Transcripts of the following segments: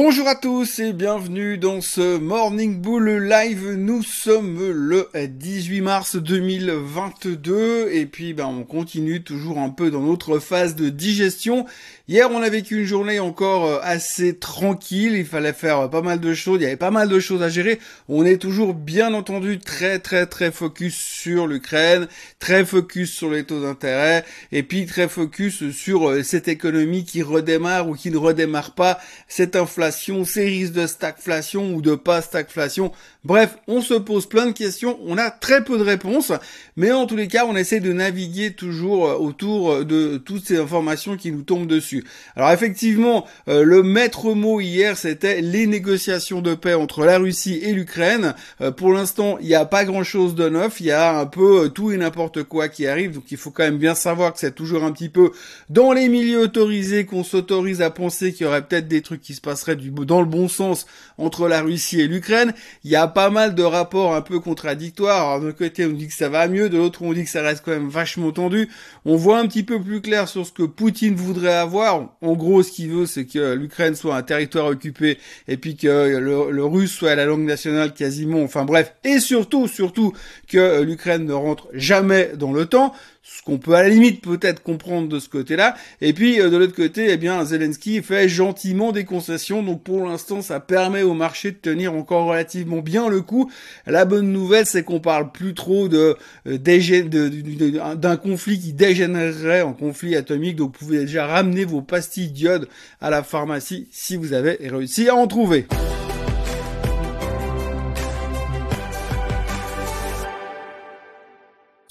Bonjour à tous et bienvenue dans ce Morning Bull Live. Nous sommes le 18 mars 2022 et puis ben on continue toujours un peu dans notre phase de digestion. Hier on a vécu une journée encore euh, assez tranquille, il fallait faire pas mal de choses, il y avait pas mal de choses à gérer. On est toujours bien entendu très très très focus sur l'Ukraine, très focus sur les taux d'intérêt et puis très focus sur euh, cette économie qui redémarre ou qui ne redémarre pas, cette inflation risques de stagflation ou de pas stagflation. Bref, on se pose plein de questions, on a très peu de réponses, mais en tous les cas, on essaie de naviguer toujours euh, autour euh, de toutes ces informations qui nous tombent dessus. Alors effectivement, euh, le maître mot hier, c'était les négociations de paix entre la Russie et l'Ukraine. pour l'instant, il n'y a pas grand-chose de neuf, il y a un peu tout et n'importe quoi qui arrive, donc il faut quand même bien savoir que c'est toujours un petit peu dans les milieux autorisés qu'on s'autorise à penser qu'il y aurait peut-être des trucs qui se passeraient du, dans le bon sens entre la Russie et l'Ukraine. Il y a pas mal de rapports un peu contradictoires. D'un côté, on dit que ça va mieux, de l'autre, on dit que ça reste quand même vachement tendu. On voit un petit peu plus clair sur ce que Poutine voudrait avoir. En gros, ce qu'il veut, c'est que l'Ukraine soit un territoire occupé et puis que le, le russe soit la langue nationale quasiment. Enfin bref, et surtout, surtout que l'Ukraine ne rentre jamais dans le temps ce qu'on peut à la limite peut-être comprendre de ce côté-là. Et puis euh, de l'autre côté, eh bien Zelensky fait gentiment des concessions, donc pour l'instant ça permet au marché de tenir encore relativement bien le coup. La bonne nouvelle, c'est qu'on parle plus trop de euh, d'un conflit qui dégénérerait en conflit atomique, donc vous pouvez déjà ramener vos pastilles d'iode à la pharmacie si vous avez réussi à en trouver.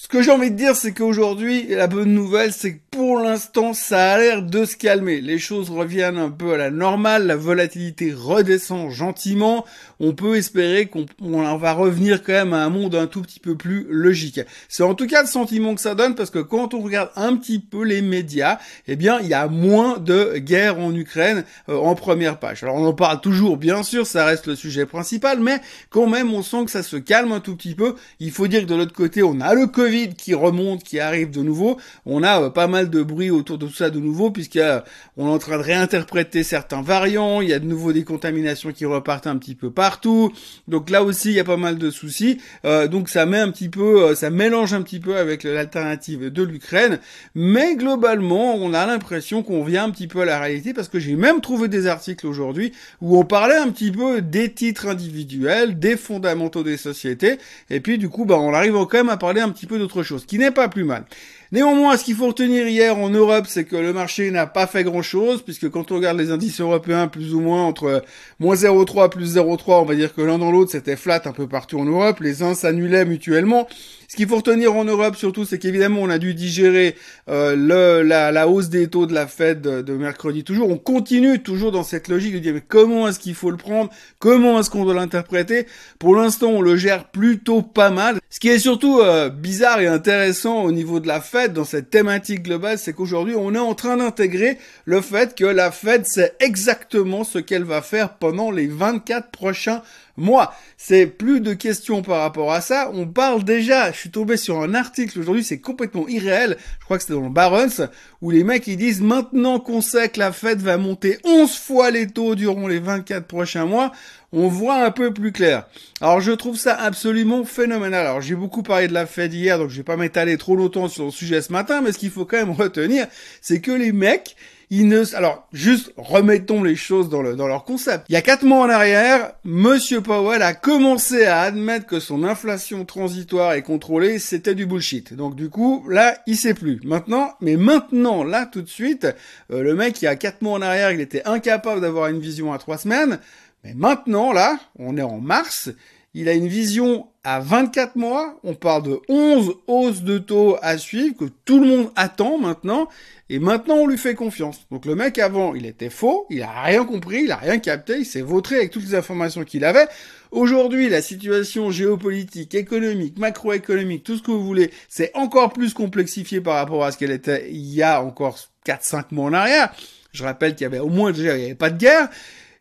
Ce que j'ai envie de dire, c'est qu'aujourd'hui, la bonne nouvelle, c'est que pour l'instant, ça a l'air de se calmer. Les choses reviennent un peu à la normale, la volatilité redescend gentiment. On peut espérer qu'on va revenir quand même à un monde un tout petit peu plus logique. C'est en tout cas le sentiment que ça donne parce que quand on regarde un petit peu les médias, eh bien, il y a moins de guerre en Ukraine euh, en première page. Alors, on en parle toujours, bien sûr, ça reste le sujet principal, mais quand même, on sent que ça se calme un tout petit peu. Il faut dire que de l'autre côté, on a le Covid qui remonte, qui arrive de nouveau. On a euh, pas mal de bruit autour de tout ça de nouveau, puisqu'on est en train de réinterpréter certains variants, il y a de nouveau des contaminations qui repartent un petit peu partout. Donc là aussi, il y a pas mal de soucis. Euh, donc ça met un petit peu, euh, ça mélange un petit peu avec l'alternative de l'Ukraine. Mais globalement, on a l'impression qu'on vient un petit peu à la réalité, parce que j'ai même trouvé des articles aujourd'hui où on parlait un petit peu des titres individuels, des fondamentaux des sociétés, et puis du coup, bah, on arrive quand même à parler un petit peu de autre chose, qui n'est pas plus mal. Néanmoins, ce qu'il faut retenir hier en Europe, c'est que le marché n'a pas fait grand-chose, puisque quand on regarde les indices européens, plus ou moins entre moins 0,3 plus 0,3, on va dire que l'un dans l'autre, c'était flat un peu partout en Europe. Les uns s'annulaient mutuellement. Ce qu'il faut retenir en Europe surtout, c'est qu'évidemment, on a dû digérer euh, le, la, la, hausse des taux de la Fed de, mercredi. Toujours, on continue toujours dans cette logique de dire mais comment est-ce qu'il faut le prendre? Comment est-ce qu'on doit l'interpréter? Pour l'instant, on le gère plutôt pas mal. Ce qui est surtout euh, bizarre et intéressant au niveau de la Fed dans cette thématique globale, c'est qu'aujourd'hui, on est en train d'intégrer le fait que la Fed sait exactement ce qu'elle va faire pendant les 24 prochains moi, c'est plus de questions par rapport à ça. On parle déjà, je suis tombé sur un article aujourd'hui, c'est complètement irréel. Je crois que c'était dans le Barons, où les mecs ils disent maintenant qu'on sait que la Fed va monter 11 fois les taux durant les 24 prochains mois, on voit un peu plus clair. Alors je trouve ça absolument phénoménal. Alors j'ai beaucoup parlé de la Fed hier, donc je vais pas m'étaler trop longtemps sur le sujet ce matin, mais ce qu'il faut quand même retenir, c'est que les mecs, ne, alors, juste remettons les choses dans, le, dans leur concept. Il y a quatre mois en arrière, Monsieur Powell a commencé à admettre que son inflation transitoire et contrôlée, c'était du bullshit. Donc du coup, là, il sait plus. Maintenant, mais maintenant, là, tout de suite, euh, le mec, il y a quatre mois en arrière, il était incapable d'avoir une vision à trois semaines. Mais maintenant, là, on est en mars, il a une vision à 24 mois. On parle de 11 hausses de taux à suivre que tout le monde attend maintenant. Et maintenant, on lui fait confiance. Donc le mec avant, il était faux, il a rien compris, il a rien capté, il s'est vautré avec toutes les informations qu'il avait. Aujourd'hui, la situation géopolitique, économique, macroéconomique, tout ce que vous voulez, c'est encore plus complexifié par rapport à ce qu'elle était il y a encore 4-5 mois en arrière. Je rappelle qu'il y avait au moins déjà, il n'y avait pas de guerre.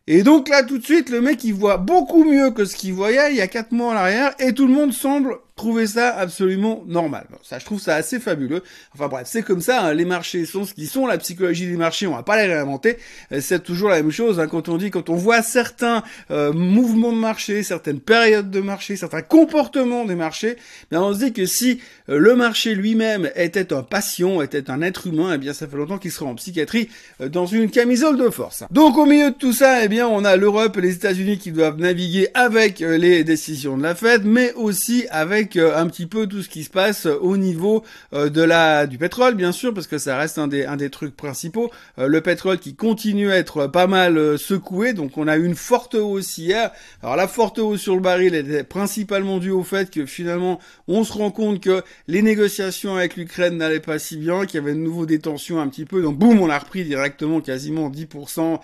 Et donc là, tout de suite, le mec, il voit beaucoup mieux que ce qu'il voyait. Il y a quatre mois en arrière, et tout le monde semble trouver ça absolument normal. ça, je trouve ça assez fabuleux. Enfin bref, c'est comme ça, hein, les marchés sont ce qu'ils sont, la psychologie des marchés, on va pas les réinventer, euh, c'est toujours la même chose, hein, quand on dit, quand on voit certains euh, mouvements de marché, certaines périodes de marché, certains comportements des marchés, bien on se dit que si euh, le marché lui-même était un patient, était un être humain, eh bien ça fait longtemps qu'il serait en psychiatrie dans une camisole de force. Donc au milieu de tout ça, eh bien on a l'Europe et les États-Unis qui doivent naviguer avec les décisions de la Fed, mais aussi avec euh, un petit peu tout ce qui se passe euh, au niveau euh, de la du pétrole, bien sûr, parce que ça reste un des un des trucs principaux. le pétrole qui continue à être pas mal secoué, donc on a eu une forte hausse hier. Alors la forte hausse sur le baril était principalement due au fait que finalement on se rend compte que les négociations avec l'Ukraine n'allaient pas si bien, qu'il y avait de nouveau des tensions un petit peu, donc boum, on a repris directement quasiment 10%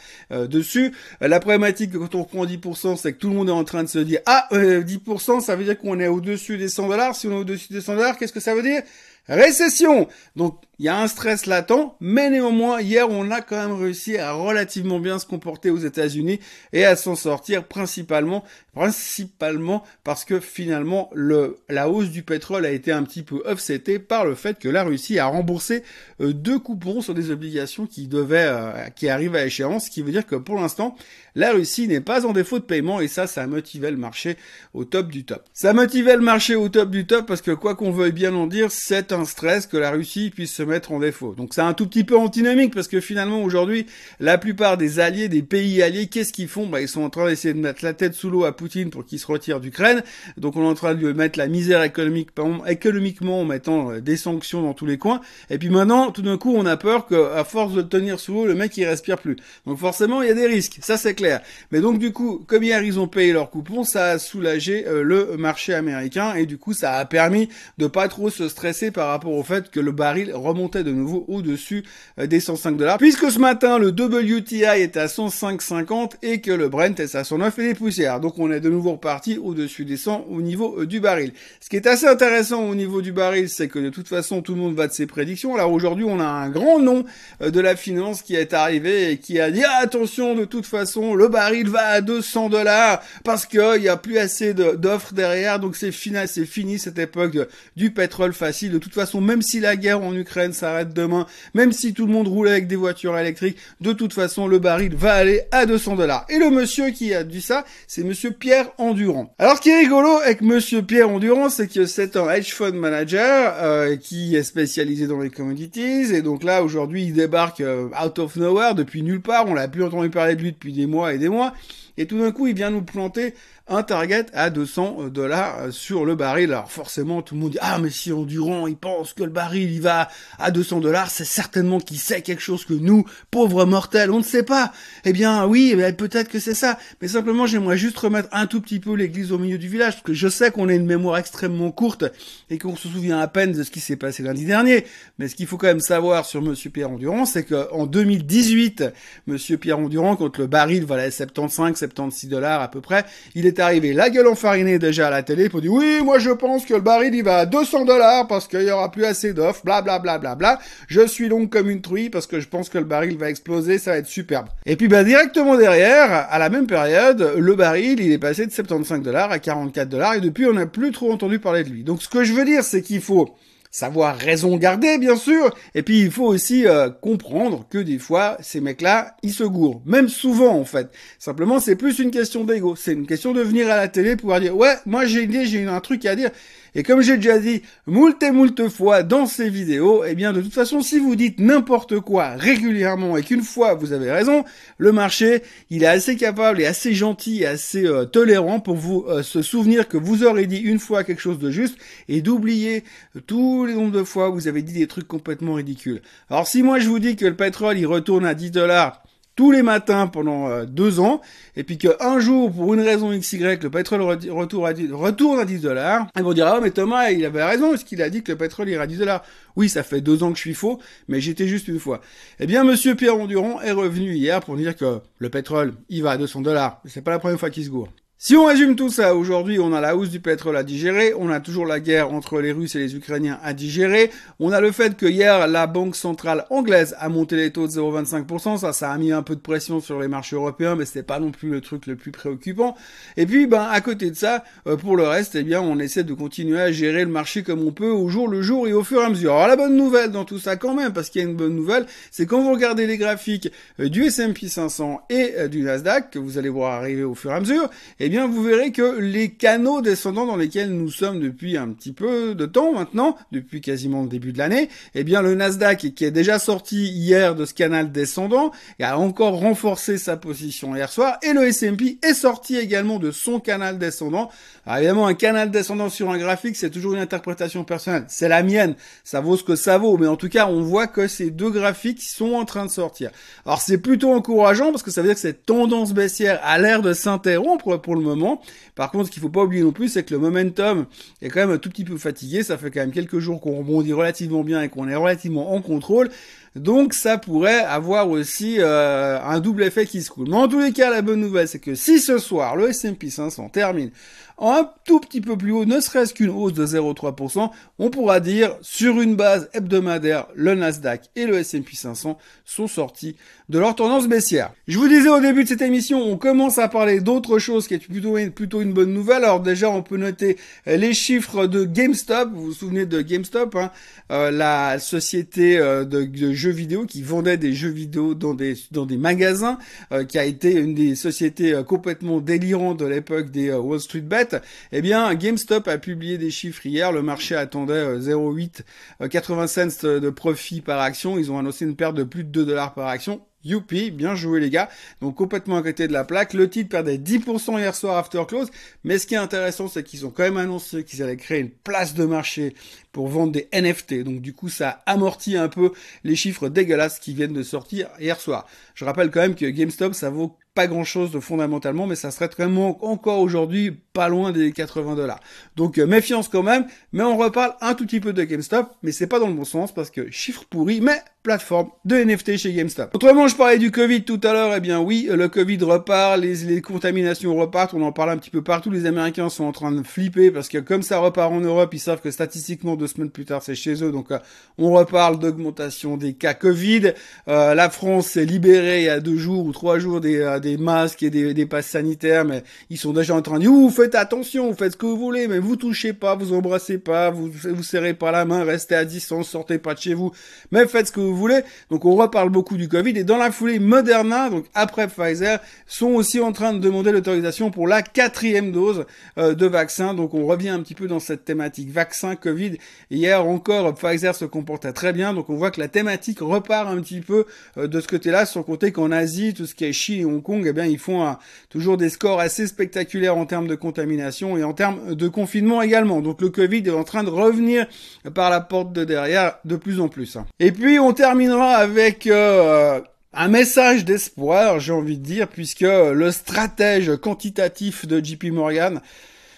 dessus. la problématique quand on reprend 10%, c'est que tout le monde est en train de se dire ah 10%, ça veut dire qu'on est au-dessus des 100 dollars. Si on est au-dessus des 100 dollars, qu'est-ce que ça veut dire? Récession. Donc il y a un stress latent, mais néanmoins hier on a quand même réussi à relativement bien se comporter aux États-Unis et à s'en sortir principalement, principalement parce que finalement le la hausse du pétrole a été un petit peu offsetée par le fait que la Russie a remboursé euh, deux coupons sur des obligations qui devaient euh, qui arrivent à échéance, ce qui veut dire que pour l'instant la Russie n'est pas en défaut de paiement et ça ça motivait le marché au top du top. Ça motivait le marché au top du top parce que quoi qu'on veuille bien en dire, c'est un stress que la Russie puisse se mettre en défaut. Donc c'est un tout petit peu antinomique parce que finalement aujourd'hui, la plupart des alliés, des pays alliés, qu'est-ce qu'ils font? Bah, Ils sont en train d'essayer de mettre la tête sous l'eau à Poutine pour qu'il se retire d'Ukraine. Donc on est en train de lui mettre la misère économique, économiquement en mettant euh, des sanctions dans tous les coins. Et puis maintenant, tout d'un coup, on a peur qu'à force de tenir sous l'eau, le mec il respire plus. Donc forcément, il y a des risques. Ça c'est clair. Mais donc du coup, comme hier ils ont payé leur coupon, ça a soulagé euh, le marché américain et du coup ça a permis de pas trop se stresser par rapport au fait que le baril remontait de nouveau au-dessus euh, des 105 dollars. Puisque ce matin, le WTI est à 105,50 et que le Brent est à 109 et des poussières. Donc on est de nouveau reparti au-dessus des 100 au niveau euh, du baril. Ce qui est assez intéressant au niveau du baril, c'est que de toute façon, tout le monde va de ses prédictions. Alors aujourd'hui, on a un grand nom euh, de la finance qui est arrivé et qui a dit ah, attention, de toute façon, le baril va à 200 dollars parce qu'il n'y a plus assez d'offres derrière. Donc c'est fini, c'est fini cette époque du pétrole facile. De toute façon, même si la guerre en Ukraine s'arrête demain, même si tout le monde roule avec des voitures électriques, de toute façon, le baril va aller à 200 dollars. Et le monsieur qui a dit ça, c'est monsieur Pierre Endurant. Alors, ce qui est rigolo avec monsieur Pierre Endurant, c'est que c'est un hedge fund manager euh, qui est spécialisé dans les commodities. Et donc là, aujourd'hui, il débarque euh, out of nowhere depuis nulle part. On l'a plus entendu parler de lui depuis des mois et des mois. Et tout d'un coup, il vient nous planter un target à 200 dollars sur le baril. Alors forcément, tout le monde dit ah mais si Endurant il pense que le baril il va à 200 dollars, c'est certainement qu'il sait quelque chose que nous, pauvres mortels, on ne sait pas. Eh bien oui, peut-être que c'est ça. Mais simplement, j'aimerais juste remettre un tout petit peu l'église au milieu du village parce que je sais qu'on a une mémoire extrêmement courte et qu'on se souvient à peine de ce qui s'est passé lundi dernier. Mais ce qu'il faut quand même savoir sur Monsieur Pierre Endurant, c'est qu'en 2018, Monsieur Pierre Endurant, quand le baril valait 75, 76 dollars à peu près, il est arrivé la gueule enfarinée déjà à la télé pour dire oui, moi je pense que le baril il va à 200 dollars parce qu'il y aura plus assez d'offres, bla bla bla bla bla. Je suis donc comme une truie parce que je pense que le baril va exploser, ça va être superbe. Et puis bah directement derrière, à la même période, le baril il est passé de 75 dollars à 44 dollars et depuis on n'a plus trop entendu parler de lui. Donc ce que je veux dire c'est qu'il faut savoir raison garder, bien sûr. Et puis, il faut aussi euh, comprendre que des fois, ces mecs-là, ils se gourent. Même souvent, en fait. Simplement, c'est plus une question d'ego. C'est une question de venir à la télé pour dire, ouais, moi j'ai une idée, j'ai un truc à dire. Et comme j'ai déjà dit moult et moult fois dans ces vidéos, eh bien de toute façon, si vous dites n'importe quoi régulièrement et qu'une fois vous avez raison, le marché, il est assez capable et assez gentil et assez euh, tolérant pour vous euh, se souvenir que vous aurez dit une fois quelque chose de juste et d'oublier tous les nombres de fois où vous avez dit des trucs complètement ridicules. Alors si moi je vous dis que le pétrole il retourne à 10 dollars tous les matins pendant euh, deux ans, et puis qu'un jour, pour une raison XY, le pétrole retourne à 10, retourne à 10 dollars, ils vont dire, ah mais Thomas, il avait raison, parce qu'il a dit que le pétrole irait à 10 dollars. Oui, ça fait deux ans que je suis faux, mais j'étais juste une fois. Eh bien, monsieur Pierre Endurant est revenu hier pour dire que le pétrole, il va à 200 dollars. C'est pas la première fois qu'il se gourre. Si on résume tout ça, aujourd'hui, on a la hausse du pétrole à digérer, on a toujours la guerre entre les Russes et les Ukrainiens à digérer, on a le fait que hier, la Banque centrale anglaise a monté les taux de 0,25%, ça, ça a mis un peu de pression sur les marchés européens, mais c'était pas non plus le truc le plus préoccupant. Et puis, ben, à côté de ça, euh, pour le reste, eh bien, on essaie de continuer à gérer le marché comme on peut au jour le jour et au fur et à mesure. Alors, la bonne nouvelle dans tout ça quand même, parce qu'il y a une bonne nouvelle, c'est quand vous regardez les graphiques euh, du S&P 500 et euh, du Nasdaq, que vous allez voir arriver au fur et à mesure, eh bien, vous verrez que les canaux descendants dans lesquels nous sommes depuis un petit peu de temps maintenant, depuis quasiment le début de l'année, eh bien, le Nasdaq, qui est déjà sorti hier de ce canal descendant, a encore renforcé sa position hier soir, et le S&P est sorti également de son canal descendant. Alors, évidemment, un canal descendant sur un graphique, c'est toujours une interprétation personnelle. C'est la mienne. Ça vaut ce que ça vaut. Mais en tout cas, on voit que ces deux graphiques sont en train de sortir. Alors, c'est plutôt encourageant parce que ça veut dire que cette tendance baissière a l'air de s'interrompre pour le moment. Par contre, ce qu'il faut pas oublier non plus, c'est que le momentum est quand même un tout petit peu fatigué. Ça fait quand même quelques jours qu'on rebondit relativement bien et qu'on est relativement en contrôle. Donc ça pourrait avoir aussi euh, un double effet qui se coule. Mais en tous les cas, la bonne nouvelle, c'est que si ce soir le S&P 500 termine un tout petit peu plus haut, ne serait-ce qu'une hausse de 0,3%, on pourra dire sur une base hebdomadaire, le Nasdaq et le S&P 500 sont sortis de leur tendance baissière. Je vous disais au début de cette émission, on commence à parler d'autre chose qui est plutôt, plutôt une bonne nouvelle. Alors déjà, on peut noter les chiffres de GameStop. Vous vous souvenez de GameStop, hein? Euh, la société euh, de, de, jeux vidéo qui vendait des jeux vidéo dans des dans des magasins, euh, qui a été une des sociétés complètement délirantes de l'époque des Wall Street Bet. Eh bien, GameStop a publié des chiffres hier. Le marché attendait 0,8 80 cents de profit par action. Ils ont annoncé une perte de plus de 2 dollars par action. Youpi, bien joué les gars. Donc complètement à côté de la plaque. Le titre perdait 10% hier soir after close. Mais ce qui est intéressant, c'est qu'ils ont quand même annoncé qu'ils allaient créer une place de marché pour vendre des NFT. Donc du coup, ça amortit un peu les chiffres dégueulasses qui viennent de sortir hier soir. Je rappelle quand même que GameStop, ça vaut pas grand chose de fondamentalement, mais ça serait vraiment encore aujourd'hui pas loin des 80 dollars. Donc euh, méfiance quand même, mais on reparle un tout petit peu de GameStop, mais c'est pas dans le bon sens parce que chiffre pourri, mais plateforme de NFT chez GameStop. Autrement, je parlais du Covid tout à l'heure, eh bien oui, le Covid repart, les, les contaminations repartent, on en parle un petit peu partout, les Américains sont en train de flipper parce que comme ça repart en Europe, ils savent que statistiquement deux semaines plus tard c'est chez eux, donc euh, on reparle d'augmentation des cas Covid. Euh, la France s'est libérée il y a deux jours ou trois jours des, des masques et des, passes sanitaires, mais ils sont déjà en train de dire, vous faites attention, vous faites ce que vous voulez, mais vous touchez pas, vous embrassez pas, vous vous serrez pas la main, restez à distance, sortez pas de chez vous, mais faites ce que vous vous voulez. Donc on reparle beaucoup du Covid et dans la foulée, Moderna, donc après Pfizer, sont aussi en train de demander l'autorisation pour la quatrième dose euh, de vaccin. Donc on revient un petit peu dans cette thématique vaccin Covid. Hier encore, Pfizer se comportait très bien, donc on voit que la thématique repart un petit peu euh, de ce côté-là, sans compter qu'en Asie, tout ce qui est Chine et Hong Kong, eh bien ils font toujours des scores assez spectaculaires en termes de contamination et en termes de confinement également. Donc le Covid est en train de revenir par la porte de derrière de plus en plus. Et puis on terminera avec euh, un message d'espoir, j'ai envie de dire, puisque le stratège quantitatif de JP Morgan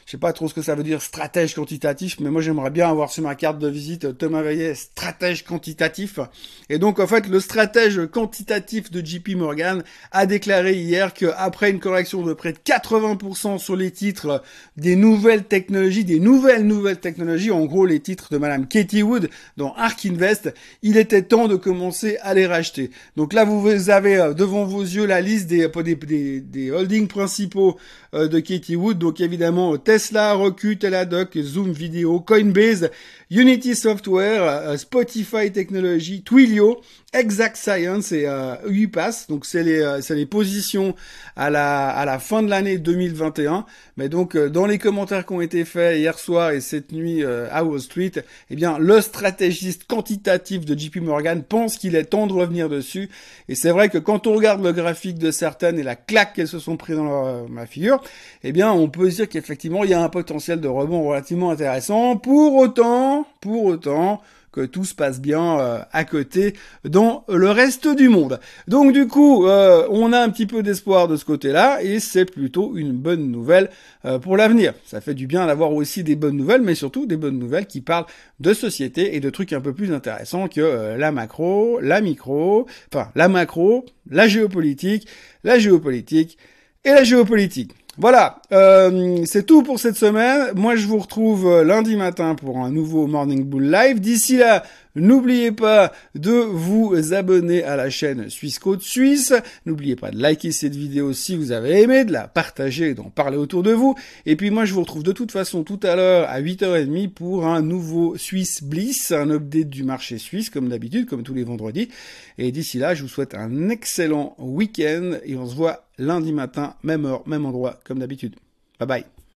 je sais pas trop ce que ça veut dire stratège quantitatif, mais moi j'aimerais bien avoir sur ma carte de visite Thomas Veillet stratège quantitatif. Et donc en fait le stratège quantitatif de JP Morgan a déclaré hier qu'après une correction de près de 80% sur les titres des nouvelles technologies, des nouvelles nouvelles technologies, en gros les titres de Madame Katie Wood dans Ark Invest, il était temps de commencer à les racheter. Donc là vous avez euh, devant vos yeux la liste des, des, des, des holdings principaux euh, de Katie Wood, donc évidemment Tesla, Roku, Teladoc, Zoom Video, Coinbase, Unity Software, euh, Spotify Technology, Twilio, Exact Science et euh, UPass. Donc c'est les euh, c'est les positions à la à la fin de l'année 2021. Mais donc euh, dans les commentaires qui ont été faits hier soir et cette nuit à Wall Street, eh bien le stratégiste quantitatif de JP Morgan pense qu'il est temps de revenir dessus. Et c'est vrai que quand on regarde le graphique de certaines et la claque qu'elles se sont pris dans leur, ma figure, eh bien on peut dire qu'effectivement il y a un potentiel de rebond relativement intéressant. Pour autant, pour autant, que tout se passe bien euh, à côté dans le reste du monde. Donc du coup, euh, on a un petit peu d'espoir de ce côté-là et c'est plutôt une bonne nouvelle euh, pour l'avenir. Ça fait du bien d'avoir aussi des bonnes nouvelles, mais surtout des bonnes nouvelles qui parlent de société et de trucs un peu plus intéressants que la macro, la micro, enfin la macro, la géopolitique, la géopolitique et la géopolitique. Voilà, euh, c'est tout pour cette semaine. Moi, je vous retrouve euh, lundi matin pour un nouveau Morning Bull Live. D'ici là, n'oubliez pas de vous abonner à la chaîne Suisse Côte Suisse. N'oubliez pas de liker cette vidéo si vous avez aimé, de la partager, d'en parler autour de vous. Et puis moi, je vous retrouve de toute façon tout à l'heure à 8h30 pour un nouveau Swiss Bliss, un update du marché suisse, comme d'habitude, comme tous les vendredis. Et d'ici là, je vous souhaite un excellent week-end et on se voit lundi matin, même heure, même endroit, comme d'habitude. Bye bye.